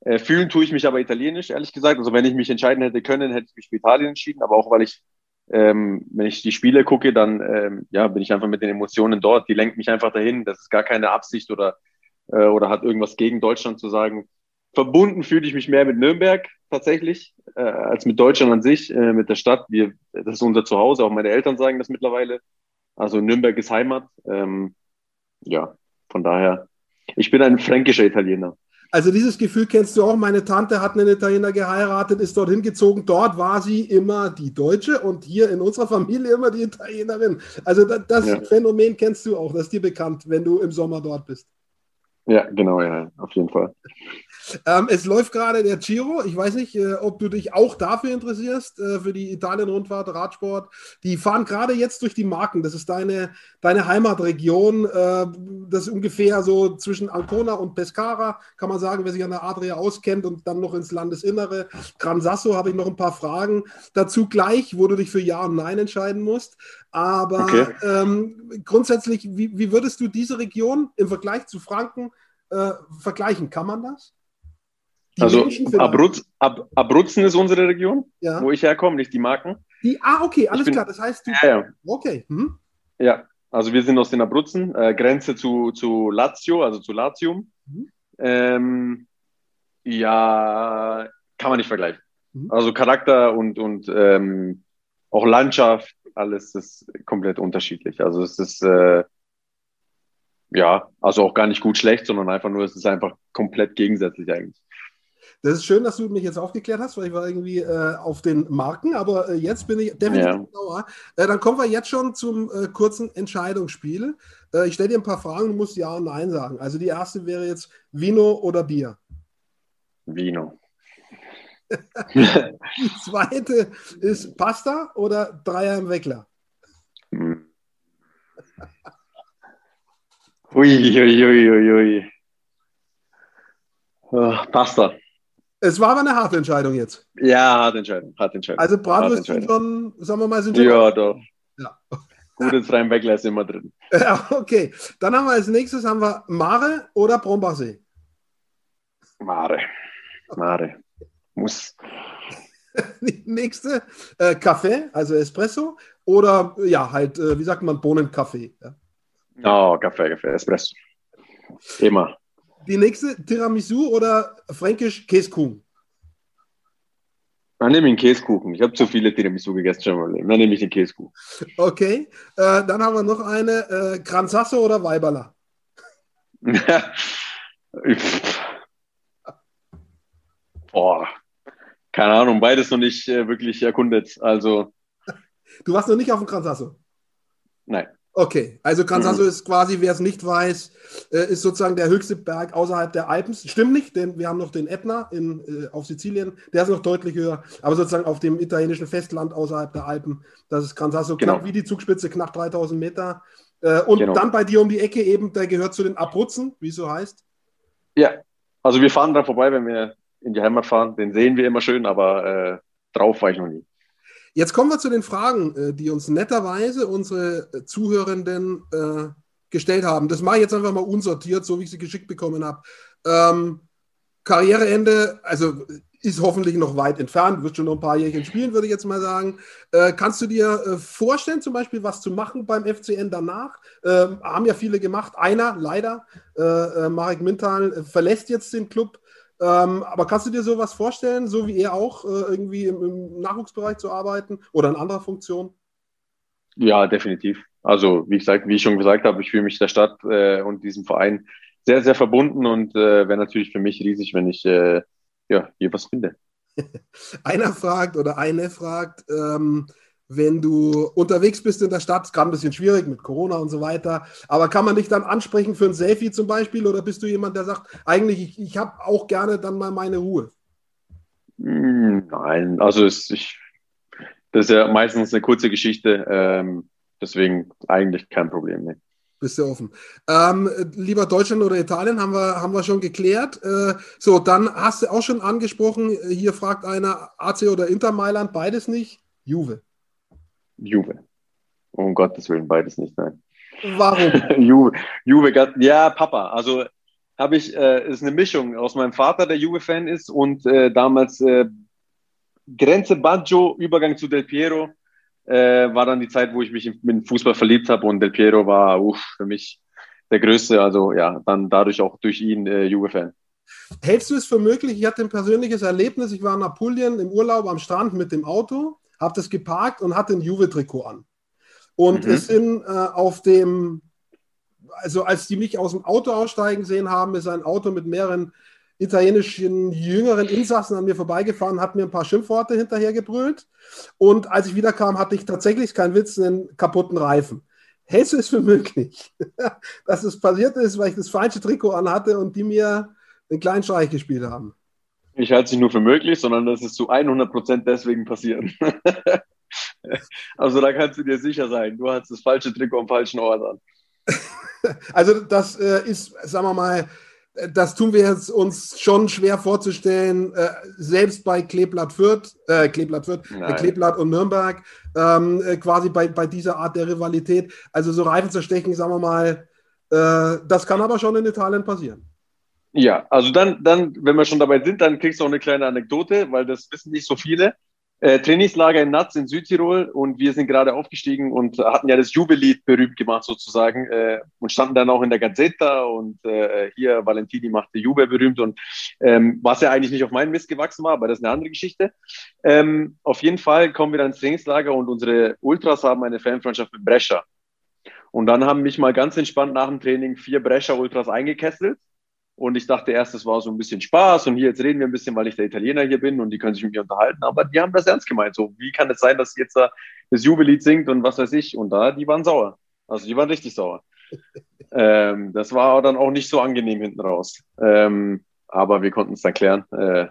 Speaker 3: Äh, fühlen tue ich mich aber italienisch, ehrlich gesagt. Also wenn ich mich entscheiden hätte können, hätte ich mich für Italien entschieden. Aber auch weil ich, ähm, wenn ich die Spiele gucke, dann ähm, ja, bin ich einfach mit den Emotionen dort. Die lenkt mich einfach dahin. Das ist gar keine Absicht oder, äh, oder hat irgendwas gegen Deutschland zu sagen verbunden fühle ich mich mehr mit Nürnberg tatsächlich, äh, als mit Deutschland an sich, äh, mit der Stadt. Wir, das ist unser Zuhause, auch meine Eltern sagen das mittlerweile. Also Nürnberg ist Heimat. Ähm, ja, von daher, ich bin ein fränkischer Italiener.
Speaker 2: Also dieses Gefühl kennst du auch. Meine Tante hat einen Italiener geheiratet, ist dorthin gezogen. Dort war sie immer die Deutsche und hier in unserer Familie immer die Italienerin. Also das, das ja. Phänomen kennst du auch. Das ist dir bekannt, wenn du im Sommer dort bist.
Speaker 3: Ja, genau, ja, auf jeden Fall.
Speaker 2: Ähm, es läuft gerade der Giro. Ich weiß nicht, äh, ob du dich auch dafür interessierst, äh, für die Italien-Rundfahrt, Radsport. Die fahren gerade jetzt durch die Marken. Das ist deine, deine Heimatregion. Äh, das ist ungefähr so zwischen Ancona und Pescara, kann man sagen, wer sich an der Adria auskennt und dann noch ins Landesinnere. Gran Sasso habe ich noch ein paar Fragen dazu gleich, wo du dich für Ja und Nein entscheiden musst. Aber okay. ähm, grundsätzlich, wie, wie würdest du diese Region im Vergleich zu Franken äh, vergleichen? Kann man das?
Speaker 3: Die also Abruz, Ab, Abruzzen ist unsere Region, ja. wo ich herkomme, nicht die Marken.
Speaker 2: Die, ah, okay, alles bin, klar. Das heißt, du.
Speaker 3: Ja, ja.
Speaker 2: Okay. Hm?
Speaker 3: Ja, also wir sind aus den Abruzzen, äh, Grenze zu, zu Lazio, also zu Latium. Mhm. Ähm, ja, kann man nicht vergleichen. Mhm. Also Charakter und, und ähm, auch Landschaft, alles ist komplett unterschiedlich. Also es ist äh, ja, also auch gar nicht gut schlecht, sondern einfach nur, es ist einfach komplett gegensätzlich eigentlich.
Speaker 2: Das ist schön, dass du mich jetzt aufgeklärt hast, weil ich war irgendwie äh, auf den Marken, aber äh, jetzt bin ich definitiv ja. genauer. Äh, dann kommen wir jetzt schon zum äh, kurzen Entscheidungsspiel. Äh, ich stelle dir ein paar Fragen, du musst Ja und Nein sagen. Also die erste wäre jetzt Vino oder Bier?
Speaker 3: Vino.
Speaker 2: die zweite ist Pasta oder Dreier im Weckler? Hm.
Speaker 3: Ui, ui, ui, ui, ui. Oh, Pasta.
Speaker 2: Es war aber eine harte Entscheidung jetzt.
Speaker 3: Ja, harte Entscheidung. Harte Entscheidung.
Speaker 2: Also Bratwurst sind schon, sagen wir mal, sind schon.
Speaker 3: Ja, doch. Ja. Gutes Rheinbeckler ist immer drin.
Speaker 2: Ja, okay. Dann haben wir als nächstes haben wir Mare oder Brombachsee?
Speaker 3: Mare. Mare. Muss.
Speaker 2: Die nächste, äh, Kaffee, also Espresso oder ja, halt, äh, wie sagt man, Bohnenkaffee. Ja.
Speaker 3: Oh, Kaffee, Kaffee, Espresso. Immer.
Speaker 2: Die nächste Tiramisu oder fränkisch Käsekuchen?
Speaker 3: Dann nehme ich einen Käsekuchen. Ich habe zu viele Tiramisu gegessen schon mal. Dann nehme ich den Käsekuchen.
Speaker 2: Okay. Äh, dann haben wir noch eine äh, Kranzasse oder Weiberla?
Speaker 3: Boah. Keine Ahnung, beides noch nicht äh, wirklich erkundet. Also.
Speaker 2: Du warst noch nicht auf dem Kranzasso?
Speaker 3: Nein.
Speaker 2: Okay, also Kansasso mhm. ist quasi, wer es nicht weiß, äh, ist sozusagen der höchste Berg außerhalb der Alpen. Stimmt nicht, denn wir haben noch den Ätna in, äh, auf Sizilien, der ist noch deutlich höher, aber sozusagen auf dem italienischen Festland außerhalb der Alpen, das ist Kansasso genau. knapp wie die Zugspitze, knapp 3000 Meter. Äh, und genau. dann bei dir um die Ecke eben, der gehört zu den Abruzzen, wie es so heißt.
Speaker 3: Ja, also wir fahren da vorbei, wenn wir in die Heimat fahren, den sehen wir immer schön, aber äh, drauf war ich noch nie.
Speaker 2: Jetzt kommen wir zu den Fragen, äh, die uns netterweise unsere äh, Zuhörenden äh, gestellt haben. Das mache ich jetzt einfach mal unsortiert, so wie ich sie geschickt bekommen habe. Ähm, Karriereende, also ist hoffentlich noch weit entfernt, wird schon noch ein paar Jährchen spielen, würde ich jetzt mal sagen. Äh, kannst du dir äh, vorstellen, zum Beispiel was zu machen beim FCN danach? Äh, haben ja viele gemacht. Einer, leider, Marek Mintal, verlässt jetzt den Club. Ähm, aber kannst du dir sowas vorstellen, so wie er auch äh, irgendwie im, im, Nachwuchsbereich zu arbeiten oder in anderer Funktion?
Speaker 3: Ja, definitiv. Also wie gesagt, wie ich schon gesagt habe, ich fühle mich der Stadt äh, und diesem Verein sehr, sehr verbunden und äh, wäre natürlich für mich riesig, wenn ich äh, ja, hier was finde.
Speaker 2: Einer fragt oder eine fragt, ähm, wenn du unterwegs bist in der Stadt, ist gerade ein bisschen schwierig mit Corona und so weiter, aber kann man dich dann ansprechen für ein Selfie zum Beispiel oder bist du jemand, der sagt, eigentlich, ich, ich habe auch gerne dann mal meine Ruhe?
Speaker 3: Hm, nein, also es, ich, das ist ja meistens eine kurze Geschichte, ähm, deswegen eigentlich kein Problem. Nee.
Speaker 2: Bist du offen. Ähm, lieber Deutschland oder Italien, haben wir, haben wir schon geklärt. Äh, so, dann hast du auch schon angesprochen, hier fragt einer AC oder Inter Mailand, beides nicht. Juve.
Speaker 3: Juve. Um Gottes Willen, beides nicht, nein.
Speaker 2: Warum?
Speaker 3: Juve, Juve, ja, Papa. Also habe ich, äh, ist eine Mischung aus meinem Vater, der Juve-Fan ist, und äh, damals äh, Grenze Baggio, Übergang zu Del Piero, äh, war dann die Zeit, wo ich mich mit dem Fußball verliebt habe und Del Piero war uff, für mich der Größte. Also ja, dann dadurch auch durch ihn äh, Juve-Fan.
Speaker 2: Hältst du es für möglich? Ich hatte ein persönliches Erlebnis. Ich war in Apulien im Urlaub am Strand mit dem Auto habe das geparkt und hatte ein Juve-Trikot an. Und mhm. es sind äh, auf dem, also als die mich aus dem Auto aussteigen sehen haben, ist ein Auto mit mehreren italienischen jüngeren Insassen an mir vorbeigefahren, hat mir ein paar Schimpfworte hinterhergebrüllt. Und als ich wiederkam, hatte ich tatsächlich, kein Witz, einen kaputten Reifen. Hältst du es für möglich, dass es passiert ist, weil ich das falsche Trikot anhatte und die mir einen kleinen Streich gespielt haben?
Speaker 3: Ich halte es nicht nur für möglich, sondern das ist zu 100 Prozent deswegen passieren. also da kannst du dir sicher sein, du hast das falsche Trikot am falschen Ort an.
Speaker 2: also das äh, ist, sagen wir mal, das tun wir jetzt uns schon schwer vorzustellen, äh, selbst bei Kleeblatt Fürth, äh, Kleeblatt Fürth, äh, Kleeblatt und Nürnberg, ähm, äh, quasi bei, bei dieser Art der Rivalität. Also so Reifen zerstechen, sagen wir mal, äh, das kann aber schon in Italien passieren.
Speaker 3: Ja, also dann, dann, wenn wir schon dabei sind, dann kriegst du auch eine kleine Anekdote, weil das wissen nicht so viele. äh, Trainingslager in Natz in Südtirol und wir sind gerade aufgestiegen und hatten ja das Jubellied berühmt gemacht sozusagen äh, und standen dann auch in der Gazzetta und äh, hier Valentini machte Jubel berühmt und ähm, was ja eigentlich nicht auf meinen Mist gewachsen war, aber das ist eine andere Geschichte. Ähm, auf jeden Fall kommen wir dann ins Trainingslager und unsere Ultras haben eine Fanfreundschaft mit Brescia. Und dann haben mich mal ganz entspannt nach dem Training vier Brescia Ultras eingekesselt und ich dachte erst, das war so ein bisschen Spaß und hier jetzt reden wir ein bisschen, weil ich der Italiener hier bin und die können sich mit mir unterhalten. Aber die haben das ernst gemeint. So, wie kann es sein, dass jetzt da das Jubellied singt und was weiß ich? Und da, die waren sauer. Also die waren richtig sauer. ähm, das war dann auch nicht so angenehm hinten raus. Ähm, aber wir konnten es dann klären. Äh,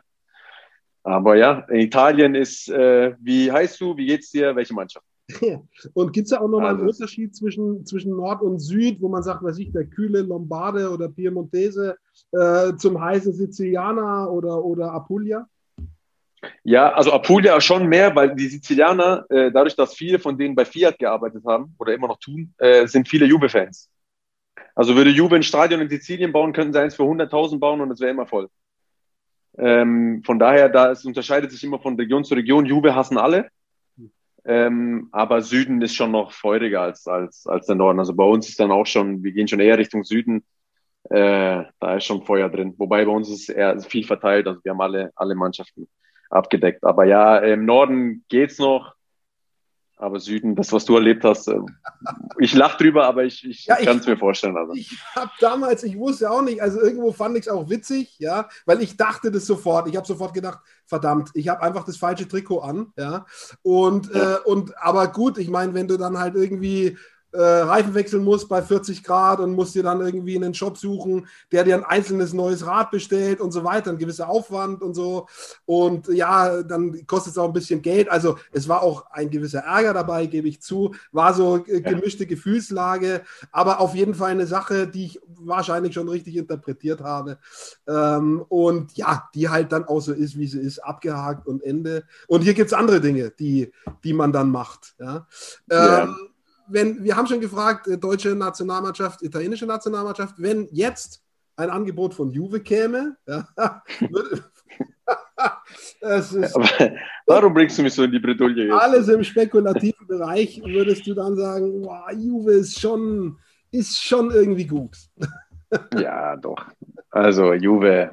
Speaker 3: aber ja, Italien ist, äh, wie heißt du, wie geht's dir, welche Mannschaft?
Speaker 2: Und gibt es da auch nochmal einen Unterschied zwischen, zwischen Nord und Süd, wo man sagt, weiß ich, der kühle Lombarde oder Piemontese äh, zum heißen Sizilianer oder, oder Apulia?
Speaker 3: Ja, also Apulia schon mehr, weil die Sizilianer, äh, dadurch, dass viele von denen bei Fiat gearbeitet haben oder immer noch tun, äh, sind viele Juve-Fans. Also würde Juve ein Stadion in Sizilien bauen, könnten sie eins für 100.000 bauen und es wäre immer voll. Ähm, von daher, da es unterscheidet sich immer von Region zu Region. Juve hassen alle. Ähm, aber Süden ist schon noch feuriger als, als, als der Norden. Also bei uns ist dann auch schon, wir gehen schon eher Richtung Süden. Äh, da ist schon Feuer drin. Wobei bei uns ist eher viel verteilt. Also wir haben alle, alle Mannschaften abgedeckt. Aber ja, im Norden geht's noch. Aber Süden, das, was du erlebt hast, äh, ich lache drüber, aber ich, ich, ja, kann es mir vorstellen. Also.
Speaker 2: Ich habe damals, ich wusste auch nicht, also irgendwo fand ich es auch witzig, ja, weil ich dachte das sofort. Ich habe sofort gedacht, verdammt, ich habe einfach das falsche Trikot an, ja. Und, ja. Äh, und aber gut, ich meine, wenn du dann halt irgendwie äh, Reifen wechseln musst bei 40 Grad und musst dir dann irgendwie einen Shop suchen, der dir ein einzelnes neues Rad bestellt und so weiter, ein gewisser Aufwand und so. Und ja, dann kostet es auch ein bisschen Geld. Also es war auch ein gewisser Ärger dabei, gebe ich zu. War so äh, gemischte ja. Gefühlslage, aber auf jeden Fall eine Sache, die ich wahrscheinlich schon richtig interpretiert habe. Ähm, und ja, die halt dann auch so ist, wie sie ist, abgehakt und Ende. Und hier gibt es andere Dinge, die, die man dann macht. Ja. ja. Wenn, wir haben schon gefragt, äh, deutsche Nationalmannschaft, italienische Nationalmannschaft, wenn jetzt ein Angebot von Juve käme, ja,
Speaker 3: ist, warum bringst du mich so in die Bredouille
Speaker 2: jetzt? Alles im spekulativen Bereich würdest du dann sagen, wow, Juve ist schon, ist schon irgendwie gut.
Speaker 3: ja, doch. Also Juve,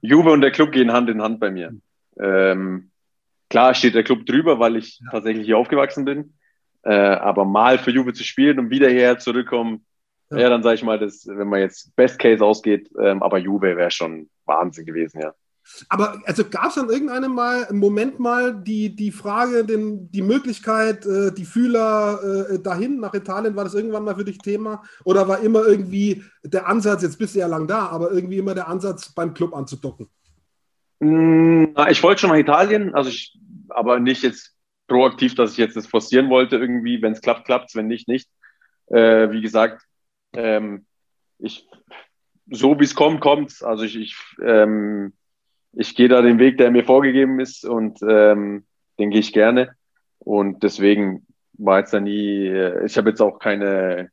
Speaker 3: Juve und der Club gehen Hand in Hand bei mir. Ähm, klar steht der Club drüber, weil ich ja. tatsächlich hier aufgewachsen bin. Äh, aber mal für Juve zu spielen und wieder hierher zurückkommen, ja, ja dann sage ich mal, das, wenn man jetzt Best Case ausgeht, ähm, aber Juve wäre schon Wahnsinn gewesen, ja.
Speaker 2: Aber also gab es an irgendeinem mal, Moment mal die, die Frage, den, die Möglichkeit, äh, die Fühler äh, dahin nach Italien, war das irgendwann mal für dich Thema? Oder war immer irgendwie der Ansatz, jetzt bist du ja lang da, aber irgendwie immer der Ansatz, beim Club anzudocken?
Speaker 3: Mm, ich wollte schon nach Italien, also ich, aber nicht jetzt proaktiv, dass ich jetzt das forcieren wollte irgendwie. Wenn es klappt, klappt es, wenn nicht, nicht. Äh, wie gesagt, ähm, ich, so wie es kommt, kommt Also ich, ich, ähm, ich gehe da den Weg, der mir vorgegeben ist und ähm, den gehe ich gerne. Und deswegen war jetzt da nie, äh, ich habe jetzt auch keine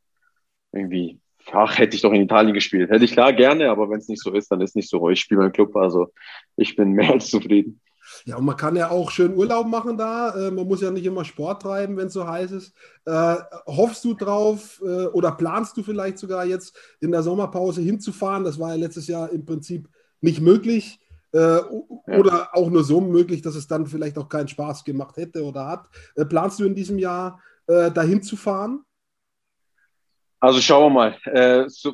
Speaker 3: irgendwie, ach, hätte ich doch in Italien gespielt. Hätte ich klar gerne, aber wenn es nicht so ist, dann ist nicht so. Ich spiele meinen Club, also ich bin mehr als zufrieden.
Speaker 2: Ja, und man kann ja auch schön Urlaub machen da. Äh, man muss ja nicht immer Sport treiben, wenn es so heiß ist. Äh, hoffst du drauf äh, oder planst du vielleicht sogar jetzt in der Sommerpause hinzufahren? Das war ja letztes Jahr im Prinzip nicht möglich. Äh, ja. Oder auch nur so möglich, dass es dann vielleicht auch keinen Spaß gemacht hätte oder hat. Äh, planst du in diesem Jahr äh, dahin zu fahren?
Speaker 3: Also schauen wir mal. So,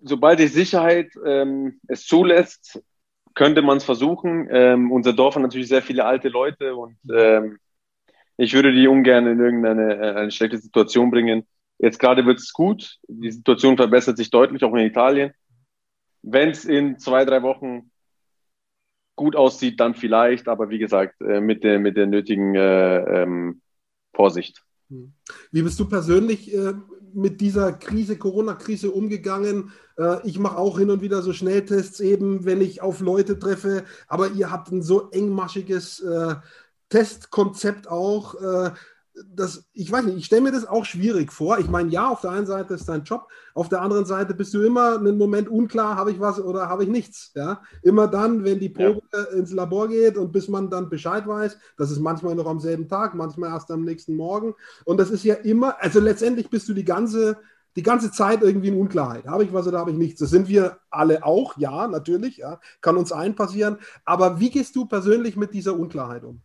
Speaker 3: sobald die Sicherheit ähm, es zulässt, könnte man es versuchen. Ähm, unser Dorf hat natürlich sehr viele alte Leute und ähm, ich würde die ungern in irgendeine äh, eine schlechte Situation bringen. Jetzt gerade wird es gut. Die Situation verbessert sich deutlich, auch in Italien. Wenn es in zwei, drei Wochen gut aussieht, dann vielleicht, aber wie gesagt, äh, mit, der, mit der nötigen äh, ähm, Vorsicht.
Speaker 2: Wie bist du persönlich äh, mit dieser Krise, Corona-Krise umgegangen? Äh, ich mache auch hin und wieder so Schnelltests eben, wenn ich auf Leute treffe, aber ihr habt ein so engmaschiges äh, Testkonzept auch. Das, ich weiß nicht, ich stelle mir das auch schwierig vor. Ich meine, ja, auf der einen Seite ist dein Job, auf der anderen Seite bist du immer einen Moment unklar, habe ich was oder habe ich nichts. Ja? Immer dann, wenn die Probe ja. ins Labor geht und bis man dann Bescheid weiß, das ist manchmal noch am selben Tag, manchmal erst am nächsten Morgen. Und das ist ja immer, also letztendlich bist du die ganze, die ganze Zeit irgendwie in Unklarheit. Habe ich was oder habe ich nichts? Das sind wir alle auch, ja, natürlich, ja. kann uns allen passieren. Aber wie gehst du persönlich mit dieser Unklarheit um?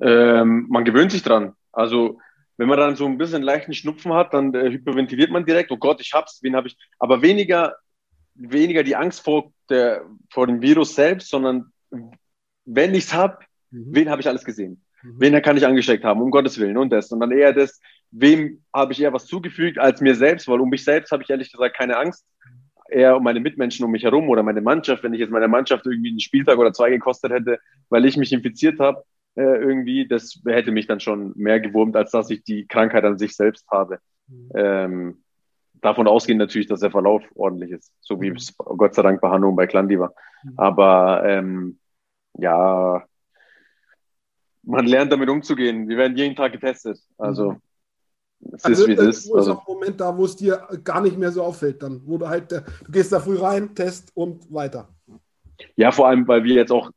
Speaker 3: Ähm, man gewöhnt sich dran. Also wenn man dann so ein bisschen leichten Schnupfen hat, dann äh, hyperventiliert man direkt, oh Gott, ich hab's, wen habe ich. Aber weniger, weniger die Angst vor, der, vor dem Virus selbst, sondern wenn ich's hab, mhm. wen habe ich alles gesehen? Mhm. Wen kann ich angesteckt haben, um Gottes Willen und das. Und dann eher das, wem habe ich eher was zugefügt als mir selbst, weil um mich selbst habe ich ehrlich gesagt keine Angst. Eher um meine Mitmenschen um mich herum oder meine Mannschaft, wenn ich jetzt meiner Mannschaft irgendwie einen Spieltag oder zwei gekostet hätte, weil ich mich infiziert habe, äh, irgendwie, das hätte mich dann schon mehr gewurmt, als dass ich die Krankheit an sich selbst habe. Mhm. Ähm, davon ausgehend natürlich, dass der Verlauf ordentlich ist, so wie mhm. es Gott sei Dank bei Hanno und bei Klandi war. Mhm. Aber ähm, ja, man lernt damit umzugehen. Wir werden jeden Tag getestet. Also mhm.
Speaker 2: es also, ist wie es ist. Also, ist auch ein Moment da, wo es dir gar nicht mehr so auffällt, dann, wo du halt, du gehst da früh rein, Test und weiter.
Speaker 3: Ja, vor allem, weil wir jetzt auch äh,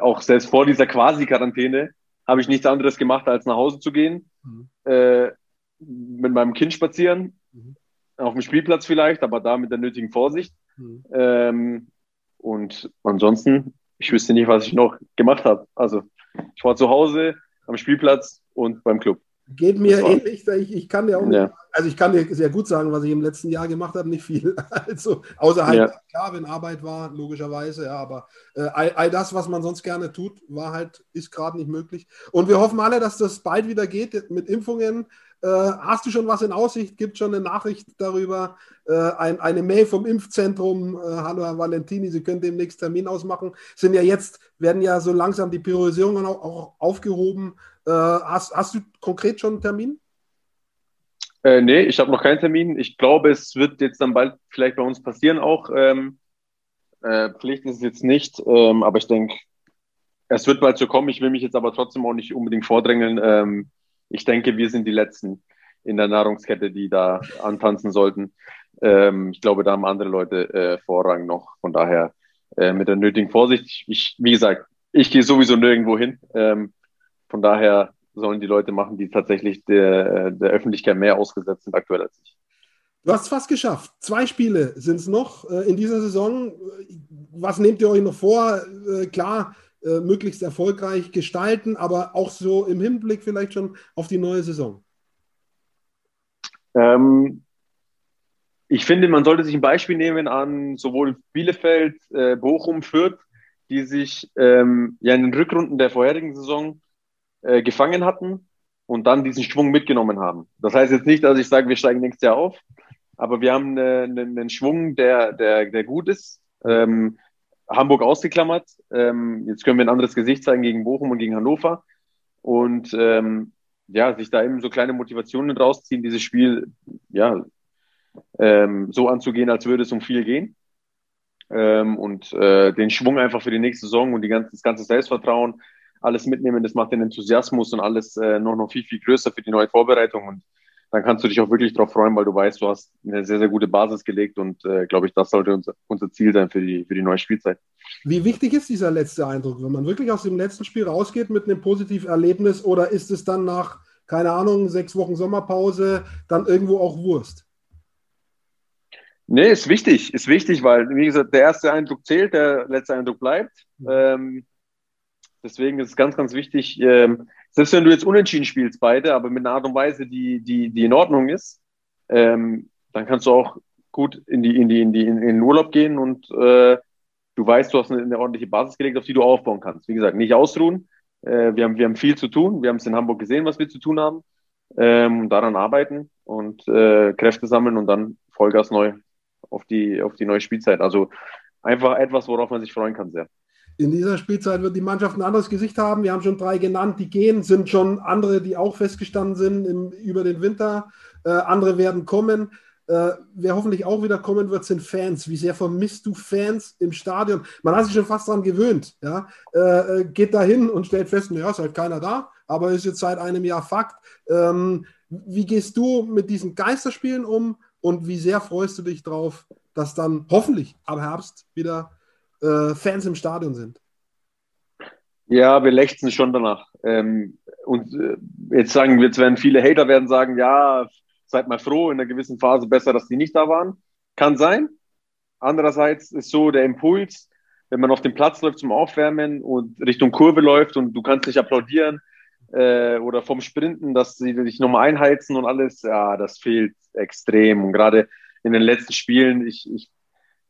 Speaker 3: auch selbst vor dieser Quasi-Quarantäne habe ich nichts anderes gemacht, als nach Hause zu gehen, mhm. äh, mit meinem Kind spazieren, mhm. auf dem Spielplatz vielleicht, aber da mit der nötigen Vorsicht. Mhm. Ähm, und ansonsten, ich wüsste nicht, was ich noch gemacht habe. Also ich war zu Hause, am Spielplatz und beim Club.
Speaker 2: Geht mir ähnlich. Ich, ich kann ja auch nicht, ja. Also ich kann dir sehr gut sagen, was ich im letzten Jahr gemacht habe, nicht viel. Also außer halt, ja. klar, wenn Arbeit war, logischerweise, ja, aber äh, all, all, das, was man sonst gerne tut, war halt, ist gerade nicht möglich. Und wir hoffen alle, dass das bald wieder geht mit Impfungen. Äh, hast du schon was in Aussicht? Gibt schon eine Nachricht darüber? Äh, ein, eine Mail vom Impfzentrum. Äh, hallo Herr Valentini, Sie können demnächst Termin ausmachen. Sind ja jetzt, werden ja so langsam die Priorisierungen auch, auch aufgehoben. Äh, hast, hast du konkret schon einen Termin?
Speaker 3: Äh, nee, ich habe noch keinen Termin. Ich glaube, es wird jetzt dann bald vielleicht bei uns passieren auch. Ähm, äh, Pflicht ist es jetzt nicht, ähm, aber ich denke, es wird bald so kommen. Ich will mich jetzt aber trotzdem auch nicht unbedingt vordrängeln. Ähm, ich denke, wir sind die Letzten in der Nahrungskette, die da antanzen sollten. Ähm, ich glaube, da haben andere Leute äh, Vorrang noch. Von daher äh, mit der nötigen Vorsicht. Ich, wie gesagt, ich gehe sowieso nirgendwo hin. Ähm, von daher sollen die Leute machen, die tatsächlich der, der Öffentlichkeit mehr ausgesetzt sind aktuell als ich.
Speaker 2: Du hast es fast geschafft. Zwei Spiele sind es noch äh, in dieser Saison. Was nehmt ihr euch noch vor? Äh, klar, äh, möglichst erfolgreich gestalten, aber auch so im Hinblick vielleicht schon auf die neue Saison.
Speaker 3: Ähm, ich finde, man sollte sich ein Beispiel nehmen an sowohl Bielefeld, Bochum, Fürth, die sich ähm, ja in den Rückrunden der vorherigen Saison äh, gefangen hatten und dann diesen Schwung mitgenommen haben. Das heißt jetzt nicht, dass ich sage, wir steigen nächstes Jahr auf, aber wir haben einen, einen Schwung, der, der, der gut ist. Ähm, Hamburg ausgeklammert. Ähm, jetzt können wir ein anderes Gesicht zeigen gegen Bochum und gegen Hannover. Und ähm, ja, sich da eben so kleine Motivationen rausziehen, dieses Spiel ja ähm, so anzugehen, als würde es um viel gehen. Ähm, und äh, den Schwung einfach für die nächste Saison und die ganze, das ganze Selbstvertrauen alles mitnehmen. Das macht den Enthusiasmus und alles äh, noch, noch viel, viel größer für die neue Vorbereitung. Und dann kannst du dich auch wirklich darauf freuen, weil du weißt, du hast eine sehr, sehr gute Basis gelegt und äh, glaube ich, das sollte unser, unser Ziel sein für die, für die neue Spielzeit.
Speaker 2: Wie wichtig ist dieser letzte Eindruck, wenn man wirklich aus dem letzten Spiel rausgeht mit einem positiven Erlebnis oder ist es dann nach, keine Ahnung, sechs Wochen Sommerpause dann irgendwo auch Wurst?
Speaker 3: Nee, ist wichtig, ist wichtig, weil, wie gesagt, der erste Eindruck zählt, der letzte Eindruck bleibt. Mhm. Ähm, Deswegen ist es ganz, ganz wichtig, ähm, selbst wenn du jetzt unentschieden spielst, beide, aber mit einer Art und Weise, die, die, die in Ordnung ist, ähm, dann kannst du auch gut in die, in die, in die, in den Urlaub gehen und äh, du weißt, du hast eine, eine ordentliche Basis gelegt, auf die du aufbauen kannst. Wie gesagt, nicht ausruhen. Äh, wir, haben, wir haben viel zu tun. Wir haben es in Hamburg gesehen, was wir zu tun haben. Ähm, daran arbeiten und äh, Kräfte sammeln und dann Vollgas neu auf die, auf die neue Spielzeit. Also einfach etwas, worauf man sich freuen kann sehr.
Speaker 2: In dieser Spielzeit wird die Mannschaft ein anderes Gesicht haben. Wir haben schon drei genannt, die gehen, sind schon andere, die auch festgestanden sind im, über den Winter. Äh, andere werden kommen. Äh, wer hoffentlich auch wieder kommen wird, sind Fans. Wie sehr vermisst du Fans im Stadion? Man hat sich schon fast daran gewöhnt. Ja? Äh, äh geht da hin und stellt fest, naja, ist halt keiner da. aber ist jetzt seit einem Jahr Fakt. Ähm, wie gehst du mit diesen Geisterspielen um und wie sehr freust du dich drauf, dass dann hoffentlich ab Herbst wieder äh, Fans im Stadion sind?
Speaker 3: Ja, wir lechzen schon danach. Ähm, und äh, jetzt sagen, jetzt werden viele Hater werden sagen, ja, seid mal froh, in einer gewissen Phase besser, dass die nicht da waren. Kann sein. Andererseits ist so der Impuls, wenn man auf dem Platz läuft zum Aufwärmen und Richtung Kurve läuft und du kannst nicht applaudieren äh, oder vom Sprinten, dass sie dich nochmal einheizen und alles, ja, das fehlt extrem. Und gerade in den letzten Spielen, ich, ich,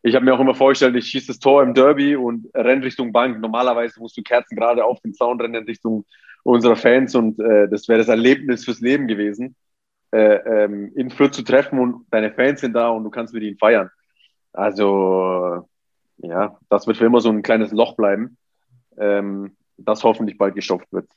Speaker 3: ich habe mir auch immer vorgestellt, ich schieße das Tor im Derby und renne Richtung Bank. Normalerweise musst du Kerzen gerade auf den Zaun rennen Richtung unserer Fans und äh, das wäre das Erlebnis fürs Leben gewesen, äh, ähm, in Fürth zu treffen und deine Fans sind da und du kannst mit ihnen feiern. Also ja, das wird für immer so ein kleines Loch bleiben, ähm, das hoffentlich bald gestopft wird.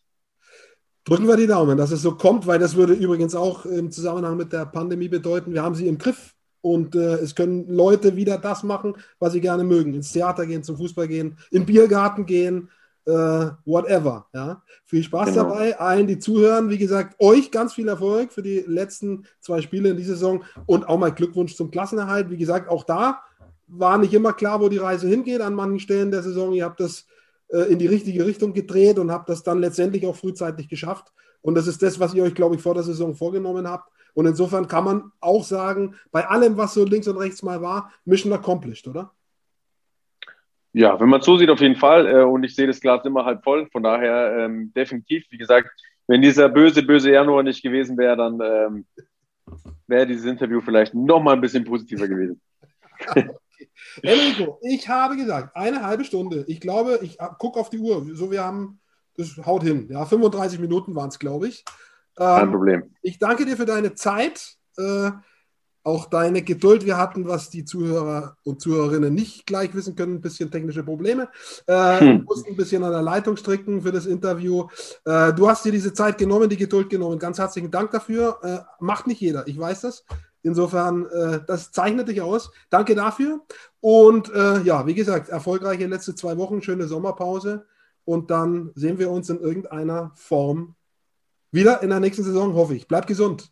Speaker 2: Drücken wir die Daumen, dass es so kommt, weil das würde übrigens auch im Zusammenhang mit der Pandemie bedeuten, wir haben sie im Griff und äh, es können Leute wieder das machen, was sie gerne mögen. Ins Theater gehen, zum Fußball gehen, in den Biergarten gehen, äh, whatever. Ja? Viel Spaß genau. dabei, allen, die zuhören. Wie gesagt, euch ganz viel Erfolg für die letzten zwei Spiele in dieser Saison und auch mal Glückwunsch zum Klassenerhalt. Wie gesagt, auch da war nicht immer klar, wo die Reise hingeht an manchen Stellen der Saison. Ihr habt das äh, in die richtige Richtung gedreht und habt das dann letztendlich auch frühzeitig geschafft. Und das ist das, was ihr euch, glaube ich, vor der Saison vorgenommen habt. Und insofern kann man auch sagen, bei allem, was so links und rechts mal war, Mission accomplished, oder?
Speaker 3: Ja, wenn man so sieht, auf jeden Fall. Äh, und ich sehe das Glas immer halb voll. Von daher ähm, definitiv, wie gesagt, wenn dieser böse, böse Januar nicht gewesen wäre, dann ähm, wäre dieses Interview vielleicht noch mal ein bisschen positiver gewesen.
Speaker 2: Enrico, ich habe gesagt, eine halbe Stunde. Ich glaube, ich gucke auf die Uhr. So, wir haben, das haut hin. Ja, 35 Minuten waren es, glaube ich.
Speaker 3: Ähm, Kein Problem.
Speaker 2: Ich danke dir für deine Zeit, äh, auch deine Geduld. Wir hatten, was die Zuhörer und Zuhörerinnen nicht gleich wissen können, ein bisschen technische Probleme. Äh, hm. mussten ein bisschen an der Leitung stricken für das Interview. Äh, du hast dir diese Zeit genommen, die Geduld genommen. Ganz herzlichen Dank dafür. Äh, macht nicht jeder, ich weiß das. Insofern, äh, das zeichnet dich aus. Danke dafür. Und äh, ja, wie gesagt, erfolgreiche letzte zwei Wochen, schöne Sommerpause. Und dann sehen wir uns in irgendeiner Form wieder in der nächsten Saison, hoffe ich. Bleib gesund.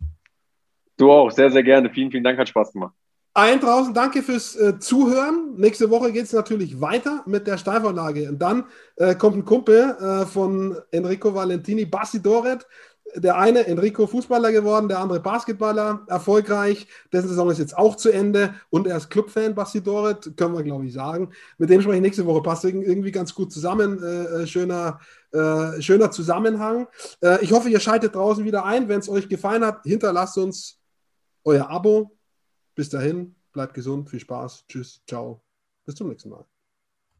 Speaker 3: Du auch, sehr, sehr gerne. Vielen, vielen Dank, hat Spaß gemacht.
Speaker 2: Allen draußen danke fürs äh, Zuhören. Nächste Woche geht es natürlich weiter mit der Steilvorlage. Und dann äh, kommt ein Kumpel äh, von Enrico Valentini, Basti Doret, der eine Enrico Fußballer geworden, der andere Basketballer, erfolgreich. Dessen Saison ist jetzt auch zu Ende und er ist Clubfan, Basti Doret, können wir glaube ich sagen. Mit dem spreche ich nächste Woche, passt irgendwie ganz gut zusammen. Äh, äh, schöner, äh, schöner Zusammenhang. Äh, ich hoffe, ihr schaltet draußen wieder ein. Wenn es euch gefallen hat, hinterlasst uns euer Abo. Bis dahin, bleibt gesund, viel Spaß, tschüss, ciao, bis zum nächsten Mal.